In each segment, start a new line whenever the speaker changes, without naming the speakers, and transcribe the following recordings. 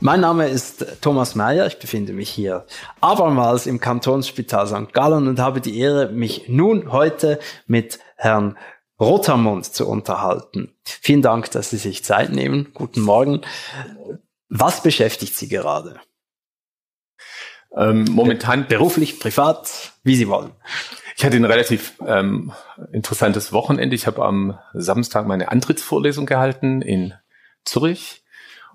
Mein Name ist Thomas Meyer. Ich befinde mich hier abermals im Kantonsspital St. Gallen und habe die Ehre, mich nun heute mit Herrn Rotermund zu unterhalten. Vielen Dank, dass Sie sich Zeit nehmen. Guten Morgen. Was beschäftigt Sie gerade?
Ähm, momentan beruflich, privat, wie Sie wollen. Ich hatte ein relativ ähm, interessantes Wochenende. Ich habe am Samstag meine Antrittsvorlesung gehalten in Zürich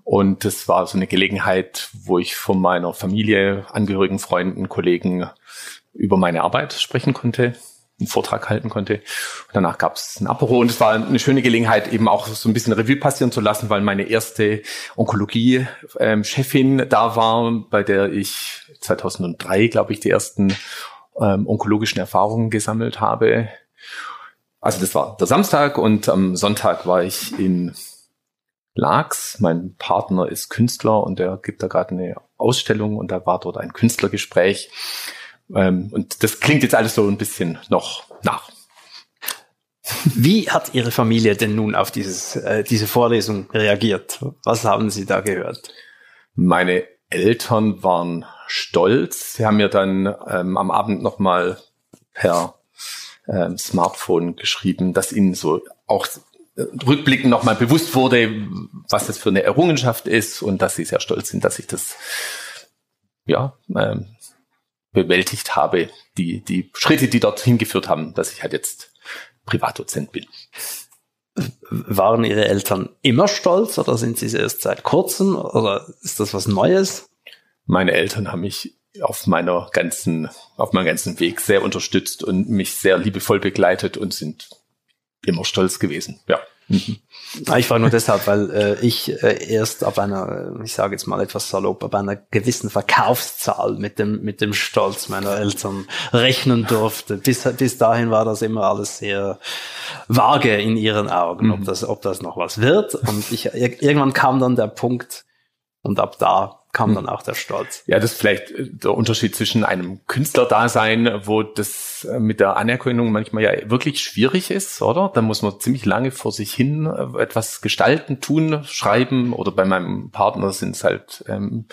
und das war so eine Gelegenheit, wo ich von meiner Familie, Angehörigen, Freunden, Kollegen über meine Arbeit sprechen konnte, einen Vortrag halten konnte. Und danach gab es ein Apero und es war eine schöne Gelegenheit, eben auch so ein bisschen Revue passieren zu lassen, weil meine erste Onkologie-Chefin da war, bei der ich 2003, glaube ich, die ersten ähm, onkologischen Erfahrungen gesammelt habe. Also das war der Samstag und am Sonntag war ich in Lachs. Mein Partner ist Künstler und der gibt da gerade eine Ausstellung und da war dort ein Künstlergespräch. Ähm, und das klingt jetzt alles so ein bisschen noch nach.
Wie hat Ihre Familie denn nun auf dieses, äh, diese Vorlesung reagiert? Was haben Sie da gehört?
Meine Eltern waren stolz. Sie haben mir dann ähm, am Abend nochmal per ähm, Smartphone geschrieben, dass ihnen so auch rückblickend nochmal bewusst wurde, was das für eine Errungenschaft ist und dass sie sehr stolz sind, dass ich das ja ähm, bewältigt habe, die die Schritte, die dorthin geführt haben, dass ich halt jetzt Privatdozent bin.
Waren Ihre Eltern immer stolz oder sind sie erst seit kurzem oder ist das was Neues?
Meine Eltern haben mich auf meiner ganzen, auf meinem ganzen Weg sehr unterstützt und mich sehr liebevoll begleitet und sind immer stolz gewesen. Ja. Mhm.
Ich frage nur deshalb, weil äh, ich äh, erst ab einer, ich sage jetzt mal etwas salopp, ab einer gewissen Verkaufszahl mit dem mit dem Stolz meiner Eltern rechnen durfte. Bis bis dahin war das immer alles sehr vage in ihren Augen, mhm. ob das ob das noch was wird. Und ich irgendwann kam dann der Punkt und ab da kam hm. dann auch der Stolz.
Ja, das ist vielleicht äh, der Unterschied zwischen einem Künstlerdasein, wo das äh, mit der Anerkennung manchmal ja wirklich schwierig ist, oder? Da muss man ziemlich lange vor sich hin äh, etwas gestalten, tun, schreiben oder bei meinem Partner sind es halt ähm,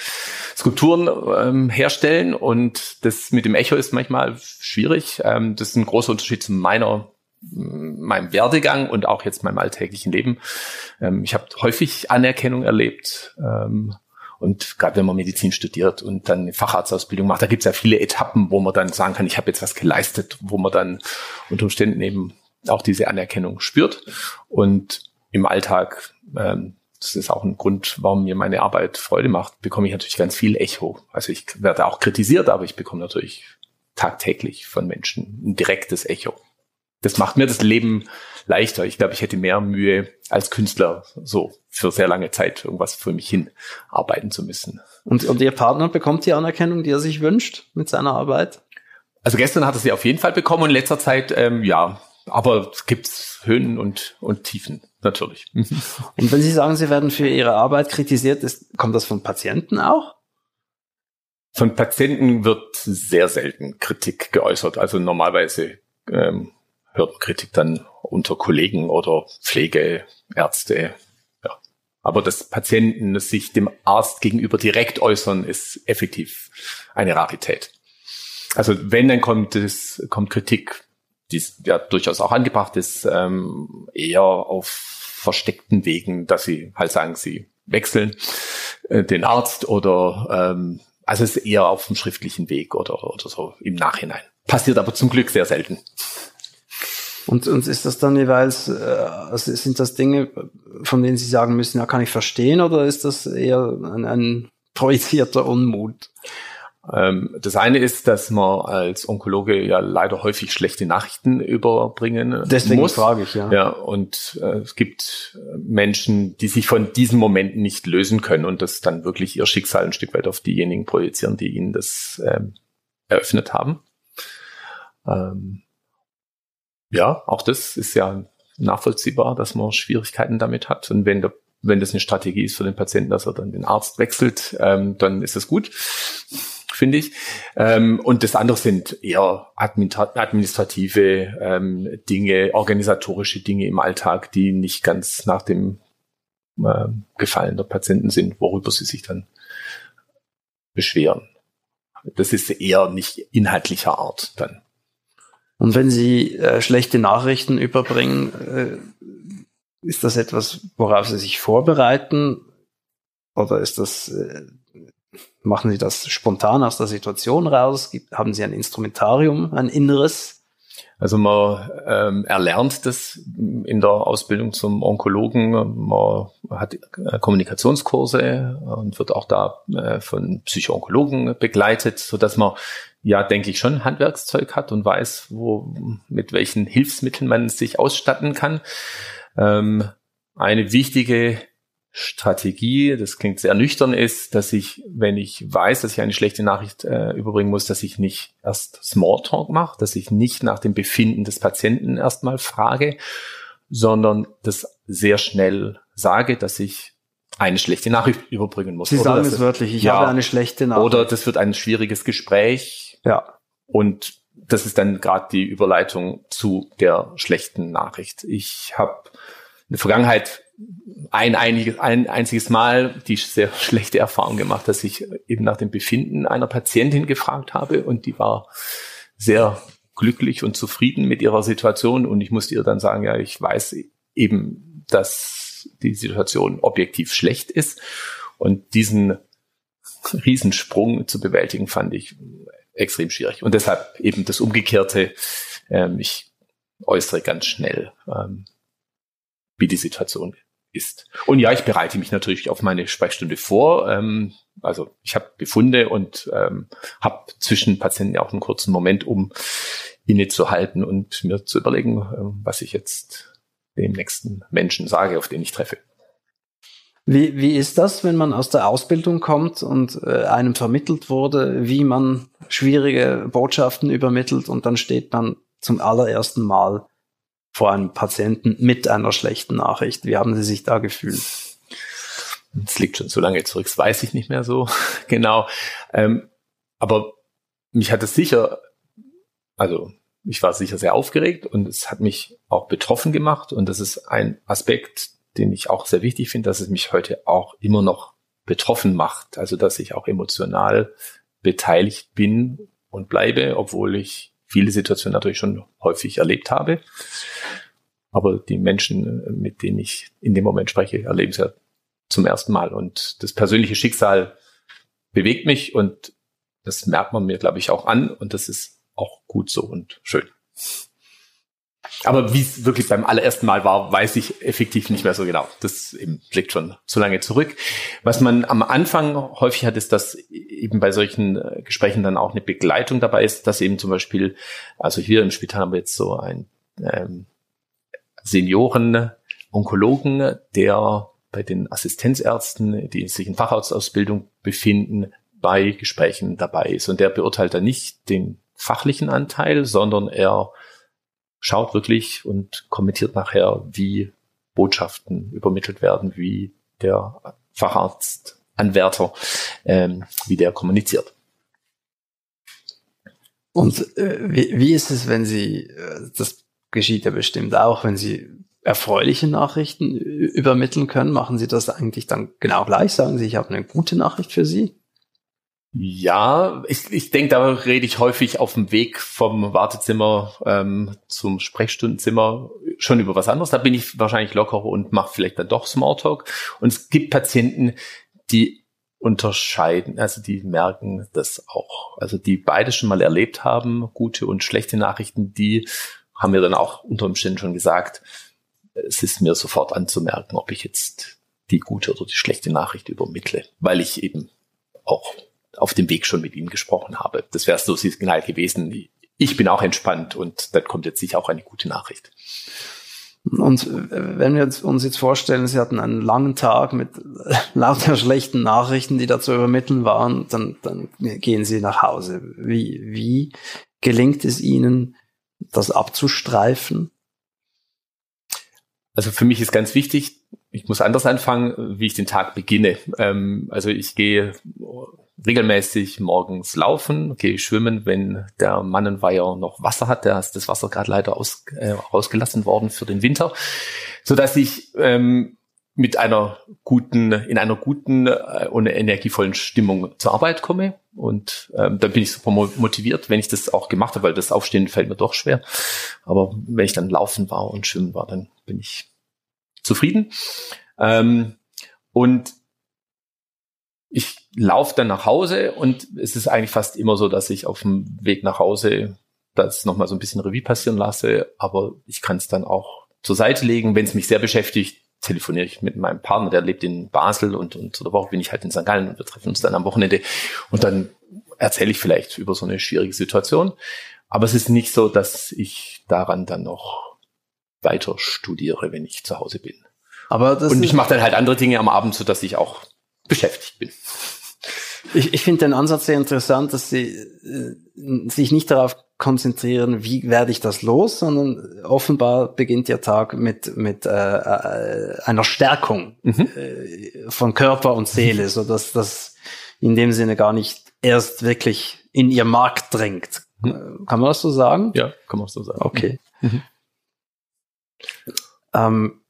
Skulpturen ähm, herstellen und das mit dem Echo ist manchmal schwierig. Ähm, das ist ein großer Unterschied zu meiner meinem Werdegang und auch jetzt meinem alltäglichen Leben. Ähm, ich habe häufig Anerkennung erlebt, ähm, und gerade wenn man Medizin studiert und dann eine Facharztausbildung macht, da gibt es ja viele Etappen, wo man dann sagen kann, ich habe jetzt was geleistet, wo man dann unter Umständen eben auch diese Anerkennung spürt. Und im Alltag, ähm, das ist auch ein Grund, warum mir meine Arbeit Freude macht, bekomme ich natürlich ganz viel Echo. Also ich werde auch kritisiert, aber ich bekomme natürlich tagtäglich von Menschen ein direktes Echo. Das macht mir das Leben leichter. Ich glaube, ich hätte mehr Mühe als Künstler so für sehr lange Zeit irgendwas für mich hin arbeiten zu müssen.
Und, und Ihr Partner bekommt die Anerkennung, die er sich wünscht mit seiner Arbeit?
Also gestern hat er sie auf jeden Fall bekommen und in letzter Zeit, ähm, ja, aber es gibt Höhen und, und Tiefen, natürlich.
Und wenn Sie sagen, Sie werden für Ihre Arbeit kritisiert, ist, kommt das von Patienten auch?
Von Patienten wird sehr selten Kritik geäußert. Also normalerweise ähm, hört man Kritik dann unter Kollegen oder Pflegeärzte. Ja. Aber dass Patienten sich dem Arzt gegenüber direkt äußern, ist effektiv eine Rarität. Also wenn, dann kommt es, kommt Kritik, die ja durchaus auch angebracht ist, ähm, eher auf versteckten Wegen, dass sie halt sagen, sie wechseln äh, den Arzt oder ähm, also es ist eher auf dem schriftlichen Weg oder, oder so im Nachhinein. Passiert aber zum Glück sehr selten.
Und, und ist das dann jeweils, äh, also sind das Dinge, von denen Sie sagen müssen, ja, kann ich verstehen, oder ist das eher ein, ein projizierter Unmut?
Ähm, das eine ist, dass man als Onkologe ja leider häufig schlechte Nachrichten überbringen
Deswegen
muss.
frage ich, ja.
Ja, und äh, es gibt Menschen, die sich von diesen Momenten nicht lösen können und das dann wirklich ihr Schicksal ein Stück weit auf diejenigen projizieren, die ihnen das ähm, eröffnet haben. Ähm, ja, auch das ist ja nachvollziehbar, dass man Schwierigkeiten damit hat. Und wenn der wenn das eine Strategie ist für den Patienten, dass er dann den Arzt wechselt, ähm, dann ist das gut finde ich. Ähm, und das andere sind eher administrative ähm, Dinge, organisatorische Dinge im Alltag, die nicht ganz nach dem äh, Gefallen der Patienten sind, worüber sie sich dann beschweren. Das ist eher nicht inhaltlicher Art dann.
Und wenn Sie äh, schlechte Nachrichten überbringen, äh, ist das etwas, worauf Sie sich vorbereiten? Oder ist das äh, Machen Sie das spontan aus der Situation raus? haben Sie ein Instrumentarium, ein inneres?
Also man ähm, erlernt das in der Ausbildung zum Onkologen. Man hat äh, Kommunikationskurse und wird auch da äh, von Psychoonkologen begleitet, so dass man ja, denke ich, schon Handwerkszeug hat und weiß, wo, mit welchen Hilfsmitteln man sich ausstatten kann. Ähm, eine wichtige Strategie, das klingt sehr nüchtern, ist, dass ich, wenn ich weiß, dass ich eine schlechte Nachricht äh, überbringen muss, dass ich nicht erst Smalltalk mache, dass ich nicht nach dem Befinden des Patienten erstmal frage, sondern das sehr schnell sage, dass ich eine schlechte Nachricht überbringen muss.
Sie sagen es wörtlich, ich ja, habe eine schlechte
Nachricht. Oder das wird ein schwieriges Gespräch.
Ja.
Und das ist dann gerade die Überleitung zu der schlechten Nachricht. Ich habe in der Vergangenheit ein, einiges, ein einziges Mal die sehr schlechte Erfahrung gemacht, dass ich eben nach dem Befinden einer Patientin gefragt habe und die war sehr glücklich und zufrieden mit ihrer Situation und ich musste ihr dann sagen, ja, ich weiß eben, dass die Situation objektiv schlecht ist und diesen Riesensprung zu bewältigen fand ich extrem schwierig und deshalb eben das Umgekehrte, ähm, ich äußere ganz schnell, ähm, wie die Situation ist. Und ja, ich bereite mich natürlich auf meine Sprechstunde vor. Ähm, also ich habe Befunde und ähm, habe zwischen Patienten auch einen kurzen Moment, um innezuhalten und mir zu überlegen, äh, was ich jetzt dem nächsten Menschen sage, auf den ich treffe.
Wie, wie ist das, wenn man aus der Ausbildung kommt und äh, einem vermittelt wurde, wie man schwierige Botschaften übermittelt und dann steht man zum allerersten Mal vor einem Patienten mit einer schlechten Nachricht. Wie haben Sie sich da gefühlt?
Das liegt schon so lange zurück, das weiß ich nicht mehr so genau. Ähm, aber mich hat es sicher, also ich war sicher sehr aufgeregt und es hat mich auch betroffen gemacht und das ist ein Aspekt, den ich auch sehr wichtig finde, dass es mich heute auch immer noch betroffen macht. Also dass ich auch emotional beteiligt bin und bleibe, obwohl ich viele Situationen natürlich schon häufig erlebt habe. Aber die Menschen, mit denen ich in dem Moment spreche, erleben es ja zum ersten Mal. Und das persönliche Schicksal bewegt mich und das merkt man mir, glaube ich, auch an. Und das ist auch gut so und schön. Aber wie es wirklich beim allerersten Mal war, weiß ich effektiv nicht mehr so genau. Das eben liegt schon zu lange zurück. Was man am Anfang häufig hat, ist, dass eben bei solchen äh, Gesprächen dann auch eine Begleitung dabei ist, dass eben zum Beispiel, also hier im Spital haben wir jetzt so ein ähm, Senioren-Onkologen, der bei den Assistenzärzten, die sich in Facharztausbildung befinden, bei Gesprächen dabei ist. Und der beurteilt dann nicht den fachlichen Anteil, sondern er schaut wirklich und kommentiert nachher, wie Botschaften übermittelt werden, wie der Facharztanwärter, ähm, wie der kommuniziert.
Und äh, wie, wie ist es, wenn Sie, äh, das geschieht ja bestimmt auch, wenn Sie erfreuliche Nachrichten übermitteln können, machen Sie das eigentlich dann genau gleich? Sagen Sie, ich habe eine gute Nachricht für Sie?
Ja, ich, ich denke, da rede ich häufig auf dem Weg vom Wartezimmer ähm, zum Sprechstundenzimmer schon über was anderes. Da bin ich wahrscheinlich lockerer und mache vielleicht dann doch Smalltalk. Und es gibt Patienten, die unterscheiden, also die merken das auch. Also die beide schon mal erlebt haben, gute und schlechte Nachrichten, die haben mir dann auch unter Umständen schon gesagt, es ist mir sofort anzumerken, ob ich jetzt die gute oder die schlechte Nachricht übermittle, weil ich eben auch auf dem Weg schon mit ihnen gesprochen habe. Das wäre so Signal gewesen. Ich bin auch entspannt und dann kommt jetzt sicher auch eine gute Nachricht.
Und wenn wir uns jetzt vorstellen, Sie hatten einen langen Tag mit lauter schlechten Nachrichten, die da zu übermitteln waren, dann, dann gehen Sie nach Hause. Wie, wie gelingt es Ihnen, das abzustreifen?
Also für mich ist ganz wichtig, ich muss anders anfangen, wie ich den Tag beginne. Ähm, also ich gehe regelmäßig morgens laufen, gehe schwimmen, wenn der Mannenweiher noch Wasser hat. Da ist das Wasser gerade leider aus, äh, rausgelassen worden für den Winter, so dass ich ähm, mit einer guten, in einer guten äh, und energievollen Stimmung zur Arbeit komme. Und ähm, dann bin ich super motiviert, wenn ich das auch gemacht habe, weil das Aufstehen fällt mir doch schwer. Aber wenn ich dann laufen war und schwimmen war, dann bin ich zufrieden. Ähm, und laufe dann nach Hause und es ist eigentlich fast immer so, dass ich auf dem Weg nach Hause das nochmal so ein bisschen Revue passieren lasse, aber ich kann es dann auch zur Seite legen. Wenn es mich sehr beschäftigt, telefoniere ich mit meinem Partner, der lebt in Basel und, und zu der Woche bin ich halt in St. Gallen und wir treffen uns dann am Wochenende und dann erzähle ich vielleicht über so eine schwierige Situation. Aber es ist nicht so, dass ich daran dann noch weiter studiere, wenn ich zu Hause bin. Aber das und ich mache dann halt andere Dinge am Abend, so dass ich auch beschäftigt bin.
Ich, ich finde den Ansatz sehr interessant, dass Sie äh, sich nicht darauf konzentrieren, wie werde ich das los, sondern offenbar beginnt Ihr Tag mit, mit äh, äh, einer Stärkung mhm. äh, von Körper und Seele, so dass das in dem Sinne gar nicht erst wirklich in Ihr Markt drängt. Mhm. Kann man das so sagen?
Ja, kann man so sagen.
Okay. Mhm. Ähm,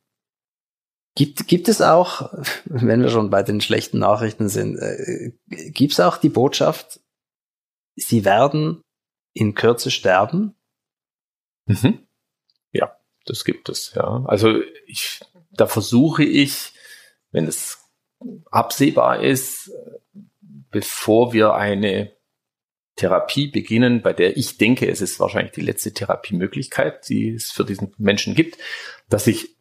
Gibt, gibt es auch, wenn wir schon bei den schlechten Nachrichten sind, äh, gibt es auch die Botschaft, sie werden in Kürze sterben?
Mhm. Ja, das gibt es, ja. Also ich, da versuche ich, wenn es absehbar ist, bevor wir eine Therapie beginnen, bei der ich denke, es ist wahrscheinlich die letzte Therapiemöglichkeit, die es für diesen Menschen gibt, dass ich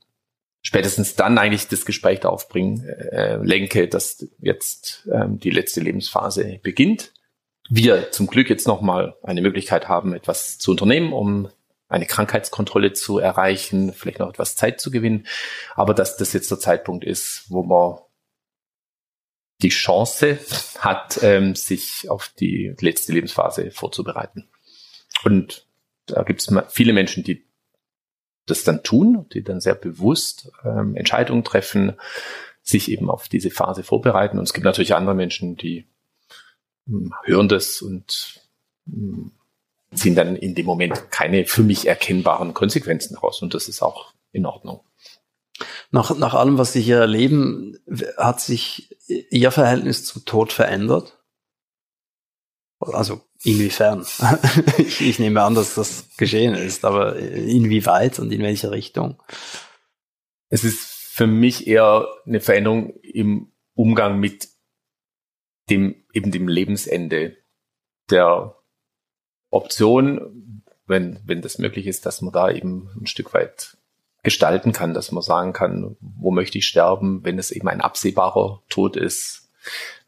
spätestens dann eigentlich das Gespräch aufbringen, äh, lenke, dass jetzt ähm, die letzte Lebensphase beginnt. Wir zum Glück jetzt nochmal eine Möglichkeit haben, etwas zu unternehmen, um eine Krankheitskontrolle zu erreichen, vielleicht noch etwas Zeit zu gewinnen, aber dass das jetzt der Zeitpunkt ist, wo man die Chance hat, ähm, sich auf die letzte Lebensphase vorzubereiten. Und da gibt es viele Menschen, die das dann tun, die dann sehr bewusst ähm, Entscheidungen treffen, sich eben auf diese Phase vorbereiten. Und es gibt natürlich andere Menschen, die mh, hm, hören das und mh, hm, ziehen dann in dem Moment keine für mich erkennbaren Konsequenzen raus. Und das ist auch in Ordnung.
Nach, nach allem, was Sie hier erleben, hat sich Ihr Verhältnis zum Tod verändert? Also inwiefern? ich, ich nehme an, dass das geschehen ist, aber inwieweit und in welche Richtung?
Es ist für mich eher eine Veränderung im Umgang mit dem eben dem Lebensende der Option, wenn, wenn das möglich ist, dass man da eben ein Stück weit gestalten kann, dass man sagen kann, wo möchte ich sterben, wenn es eben ein absehbarer Tod ist,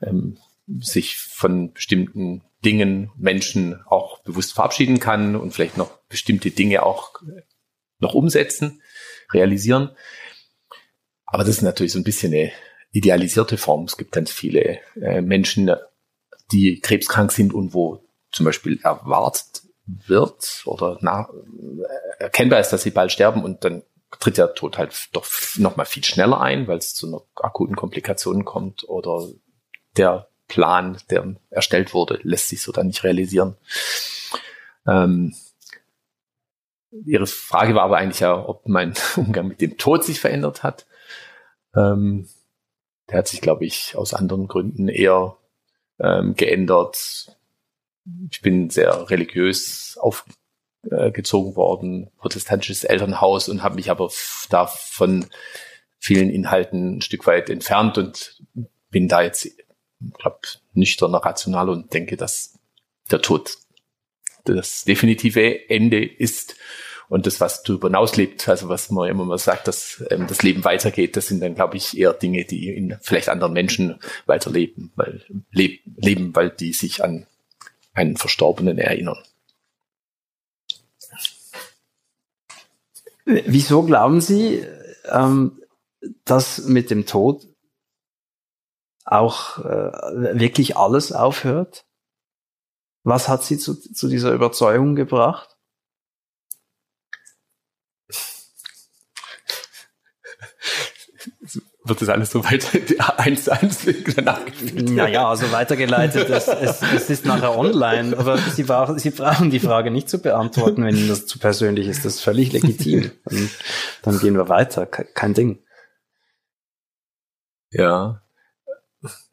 ähm, sich von bestimmten Dingen, Menschen auch bewusst verabschieden kann und vielleicht noch bestimmte Dinge auch noch umsetzen, realisieren. Aber das ist natürlich so ein bisschen eine idealisierte Form. Es gibt ganz viele äh, Menschen, die krebskrank sind und wo zum Beispiel erwartet wird oder nach, äh, erkennbar ist, dass sie bald sterben und dann tritt der Tod halt doch noch mal viel schneller ein, weil es zu einer akuten Komplikation kommt oder der Plan, der erstellt wurde, lässt sich so dann nicht realisieren. Ähm, Ihre Frage war aber eigentlich ja, ob mein Umgang mit dem Tod sich verändert hat. Ähm, der hat sich, glaube ich, aus anderen Gründen eher ähm, geändert. Ich bin sehr religiös aufgezogen worden, protestantisches Elternhaus und habe mich aber da von vielen Inhalten ein Stück weit entfernt und bin da jetzt glaube, nüchterner, rational und denke, dass der Tod das definitive Ende ist Und das, was darüber hinauslebt, also was man immer mal sagt, dass ähm, das Leben weitergeht, das sind dann, glaube ich, eher Dinge, die in vielleicht anderen Menschen weiterleben, weil leb, leben, weil die sich an einen Verstorbenen erinnern.
Wieso glauben Sie, ähm, dass mit dem Tod auch äh, wirklich alles aufhört? Was hat Sie zu, zu dieser Überzeugung gebracht?
wird das alles so weit eins zu eins
nachgeführt? Naja, also weitergeleitet, es, es, es ist nachher online, aber Sie, brauchen, Sie brauchen die Frage nicht zu beantworten, wenn Ihnen das zu persönlich ist. Das ist völlig legitim. Dann, dann gehen wir weiter, kein Ding.
Ja.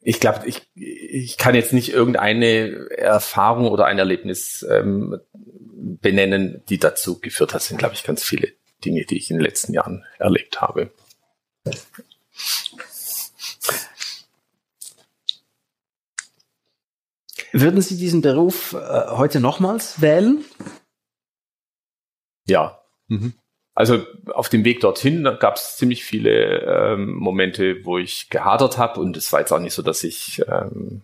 Ich glaube, ich, ich kann jetzt nicht irgendeine Erfahrung oder ein Erlebnis ähm, benennen, die dazu geführt hat. Das sind, glaube ich, ganz viele Dinge, die ich in den letzten Jahren erlebt habe.
Würden Sie diesen Beruf äh, heute nochmals wählen?
Ja. Mhm. Also auf dem Weg dorthin gab es ziemlich viele ähm, Momente, wo ich gehadert habe und es war jetzt auch nicht so, dass ich, ähm,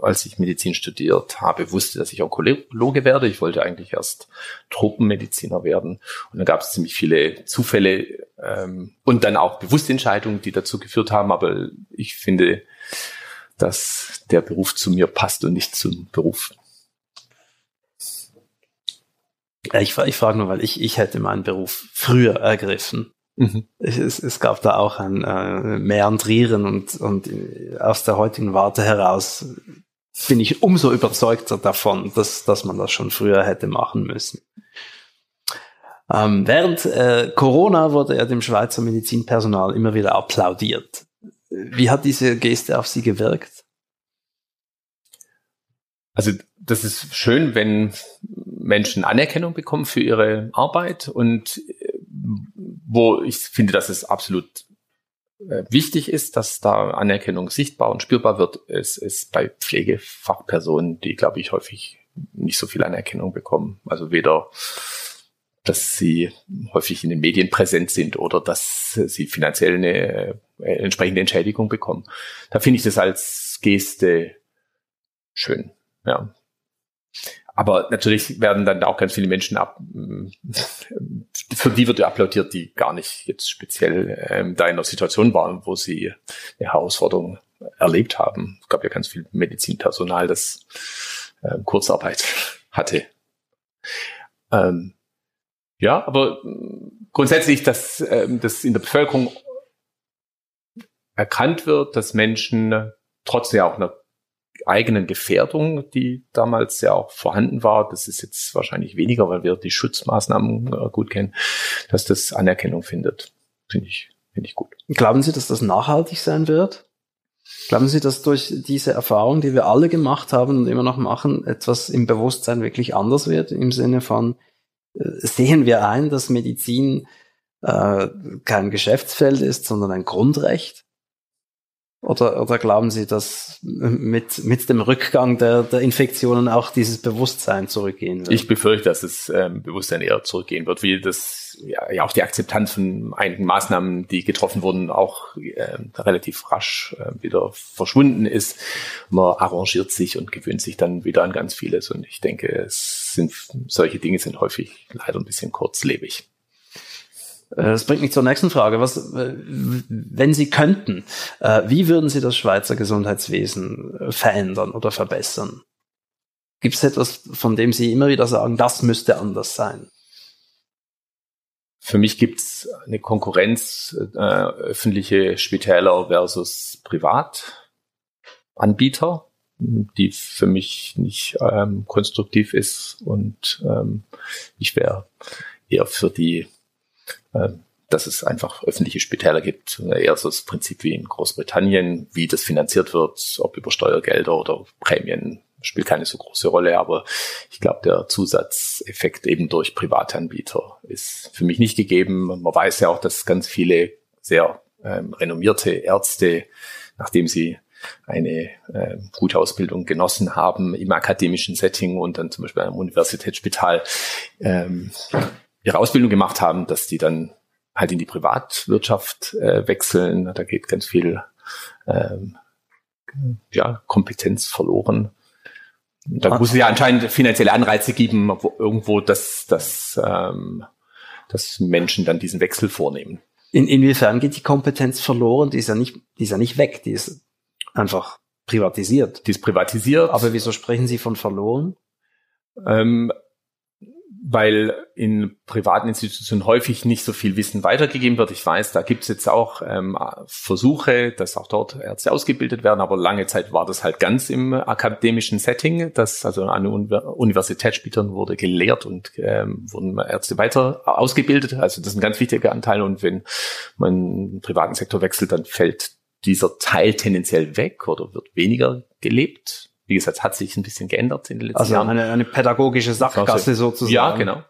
als ich Medizin studiert habe, wusste, dass ich Onkologe werde. Ich wollte eigentlich erst Tropenmediziner werden und dann gab es ziemlich viele Zufälle ähm, und dann auch bewusste Entscheidungen, die dazu geführt haben. Aber ich finde, dass der Beruf zu mir passt und nicht zum Beruf.
Ja, ich, ich frage nur, weil ich, ich hätte meinen Beruf früher ergriffen. Mhm. Es, es gab da auch ein äh, Meandrieren und, und aus der heutigen Warte heraus bin ich umso überzeugter davon, dass, dass man das schon früher hätte machen müssen. Ähm, während äh, Corona wurde er dem Schweizer Medizinpersonal immer wieder applaudiert. Wie hat diese Geste auf Sie gewirkt?
Also das ist schön, wenn Menschen Anerkennung bekommen für ihre Arbeit und äh, wo ich finde, dass es absolut äh, wichtig ist, dass da Anerkennung sichtbar und spürbar wird, ist, ist bei Pflegefachpersonen, die, glaube ich, häufig nicht so viel Anerkennung bekommen. Also weder dass sie häufig in den Medien präsent sind oder dass sie finanziell eine äh, entsprechende Entschädigung bekommen. Da finde ich das als Geste schön. Ja. Aber natürlich werden dann auch ganz viele Menschen ab, für die wird ja applaudiert, die gar nicht jetzt speziell ähm, da in einer Situation waren, wo sie eine Herausforderung erlebt haben. Es gab ja ganz viel Medizinpersonal, das ähm, Kurzarbeit hatte. Ähm, ja, aber grundsätzlich, dass ähm, das in der Bevölkerung erkannt wird, dass Menschen trotz ja auch einer eigenen Gefährdung, die damals ja auch vorhanden war, das ist jetzt wahrscheinlich weniger, weil wir die Schutzmaßnahmen äh, gut kennen, dass das Anerkennung findet. Finde ich, finde ich gut.
Glauben Sie, dass das nachhaltig sein wird? Glauben Sie, dass durch diese Erfahrung, die wir alle gemacht haben und immer noch machen, etwas im Bewusstsein wirklich anders wird? Im Sinne von, sehen wir ein, dass Medizin äh, kein Geschäftsfeld ist, sondern ein Grundrecht? Oder, oder glauben Sie, dass mit, mit dem Rückgang der, der Infektionen auch dieses Bewusstsein zurückgehen wird?
Ich befürchte, dass das ähm, Bewusstsein eher zurückgehen wird, wie das ja, ja auch die Akzeptanz von einigen Maßnahmen, die getroffen wurden, auch äh, relativ rasch äh, wieder verschwunden ist. Man arrangiert sich und gewöhnt sich dann wieder an ganz vieles. Und ich denke, es sind solche Dinge sind häufig leider ein bisschen kurzlebig.
Äh, das bringt mich zur nächsten Frage. Was, äh, wenn Sie könnten, äh, wie würden Sie das Schweizer Gesundheitswesen verändern oder verbessern? Gibt es etwas, von dem Sie immer wieder sagen, das müsste anders sein?
Für mich gibt es eine Konkurrenz äh, öffentliche Spitäler versus Privatanbieter, die für mich nicht ähm, konstruktiv ist und ähm, ich wäre eher für die dass es einfach öffentliche Spitäler gibt. Eher so das Prinzip wie in Großbritannien, wie das finanziert wird, ob über Steuergelder oder Prämien, spielt keine so große Rolle. Aber ich glaube, der Zusatzeffekt eben durch Privatanbieter ist für mich nicht gegeben. Man weiß ja auch, dass ganz viele sehr ähm, renommierte Ärzte, nachdem sie eine äh, gute Ausbildung genossen haben im akademischen Setting und dann zum Beispiel am Universitätsspital ähm, ihre Ausbildung gemacht haben, dass die dann halt in die Privatwirtschaft äh, wechseln. Da geht ganz viel ähm, ja, Kompetenz verloren. Da ah. muss es ja anscheinend finanzielle Anreize geben, wo irgendwo, dass, dass, ähm, dass Menschen dann diesen Wechsel vornehmen.
In, inwiefern geht die Kompetenz verloren? Die ist ja nicht, die ist ja nicht weg, die ist einfach privatisiert.
Die ist privatisiert.
Aber wieso sprechen Sie von verloren?
Ähm, weil in privaten Institutionen häufig nicht so viel Wissen weitergegeben wird. Ich weiß, da gibt es jetzt auch ähm, Versuche, dass auch dort Ärzte ausgebildet werden, aber lange Zeit war das halt ganz im akademischen Setting, dass also an Universitätsspielern wurde gelehrt und ähm, wurden Ärzte weiter ausgebildet. Also das ist ein ganz wichtiger Anteil und wenn man im privaten Sektor wechselt, dann fällt dieser Teil tendenziell weg oder wird weniger gelebt wie gesagt, hat sich ein bisschen geändert in den letzten
also
Jahren.
Also eine, eine pädagogische Sachgasse sozusagen.
Ja, genau.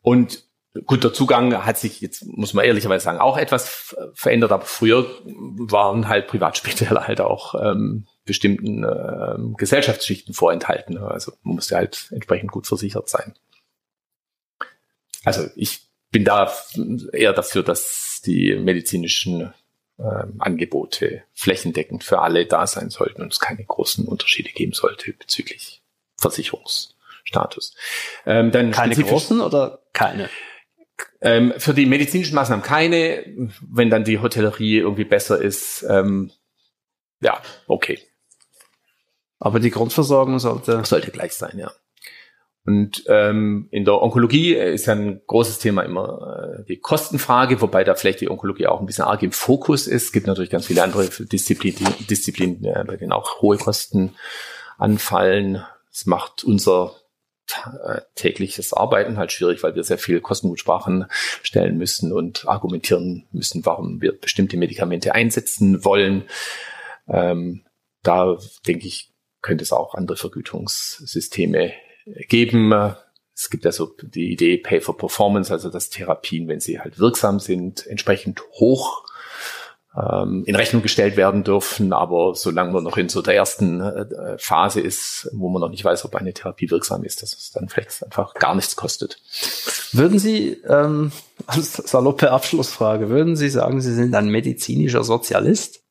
Und gut, der Zugang hat sich jetzt, muss man ehrlicherweise sagen, auch etwas verändert, aber früher waren halt Privatspitäler halt auch ähm, bestimmten ähm, Gesellschaftsschichten vorenthalten. Also man musste halt entsprechend gut versichert sein. Also ich bin da eher dafür, dass die medizinischen ähm, Angebote flächendeckend für alle da sein sollten und es keine großen Unterschiede geben sollte bezüglich Versicherungsstatus.
Ähm, dann keine großen oder keine?
Ähm, für die medizinischen Maßnahmen keine. Wenn dann die Hotellerie irgendwie besser ist, ähm, ja, okay.
Aber die Grundversorgung sollte
sollte gleich sein, ja. Und ähm, in der Onkologie ist ja ein großes Thema immer äh, die Kostenfrage, wobei da vielleicht die Onkologie auch ein bisschen arg im Fokus ist. Es gibt natürlich ganz viele andere Disziplinen, Disziplinen äh, bei denen auch hohe Kosten anfallen. Es macht unser äh, tägliches Arbeiten halt schwierig, weil wir sehr viel Kostengutsprachen stellen müssen und argumentieren müssen, warum wir bestimmte Medikamente einsetzen wollen. Ähm, da denke ich, könnte es auch andere Vergütungssysteme geben. Es gibt ja so die Idee Pay for Performance, also dass Therapien, wenn sie halt wirksam sind, entsprechend hoch ähm, in Rechnung gestellt werden dürfen. Aber solange man noch in so der ersten äh, Phase ist, wo man noch nicht weiß, ob eine Therapie wirksam ist, dass es dann vielleicht einfach gar nichts kostet.
Würden Sie, ähm, als saloppe Abschlussfrage, würden Sie sagen, Sie sind ein medizinischer Sozialist?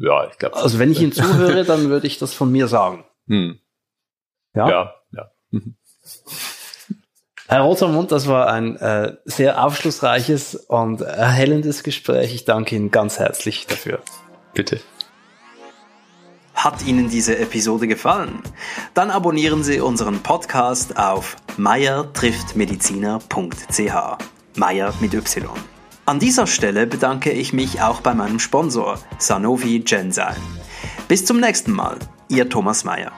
ja, ich glaube.
Also wenn ich Ihnen zuhöre, dann würde ich das von mir sagen. Hm.
Ja, ja. ja. Mhm.
Herr Rotermund, das war ein äh, sehr aufschlussreiches und erhellendes Gespräch. Ich danke Ihnen ganz herzlich dafür.
Bitte.
Hat Ihnen diese Episode gefallen? Dann abonnieren Sie unseren Podcast auf meiertrifftmediziner.ch. Meier mit Y. An dieser Stelle bedanke ich mich auch bei meinem Sponsor Sanofi Genzyme. Bis zum nächsten Mal, Ihr Thomas Meier.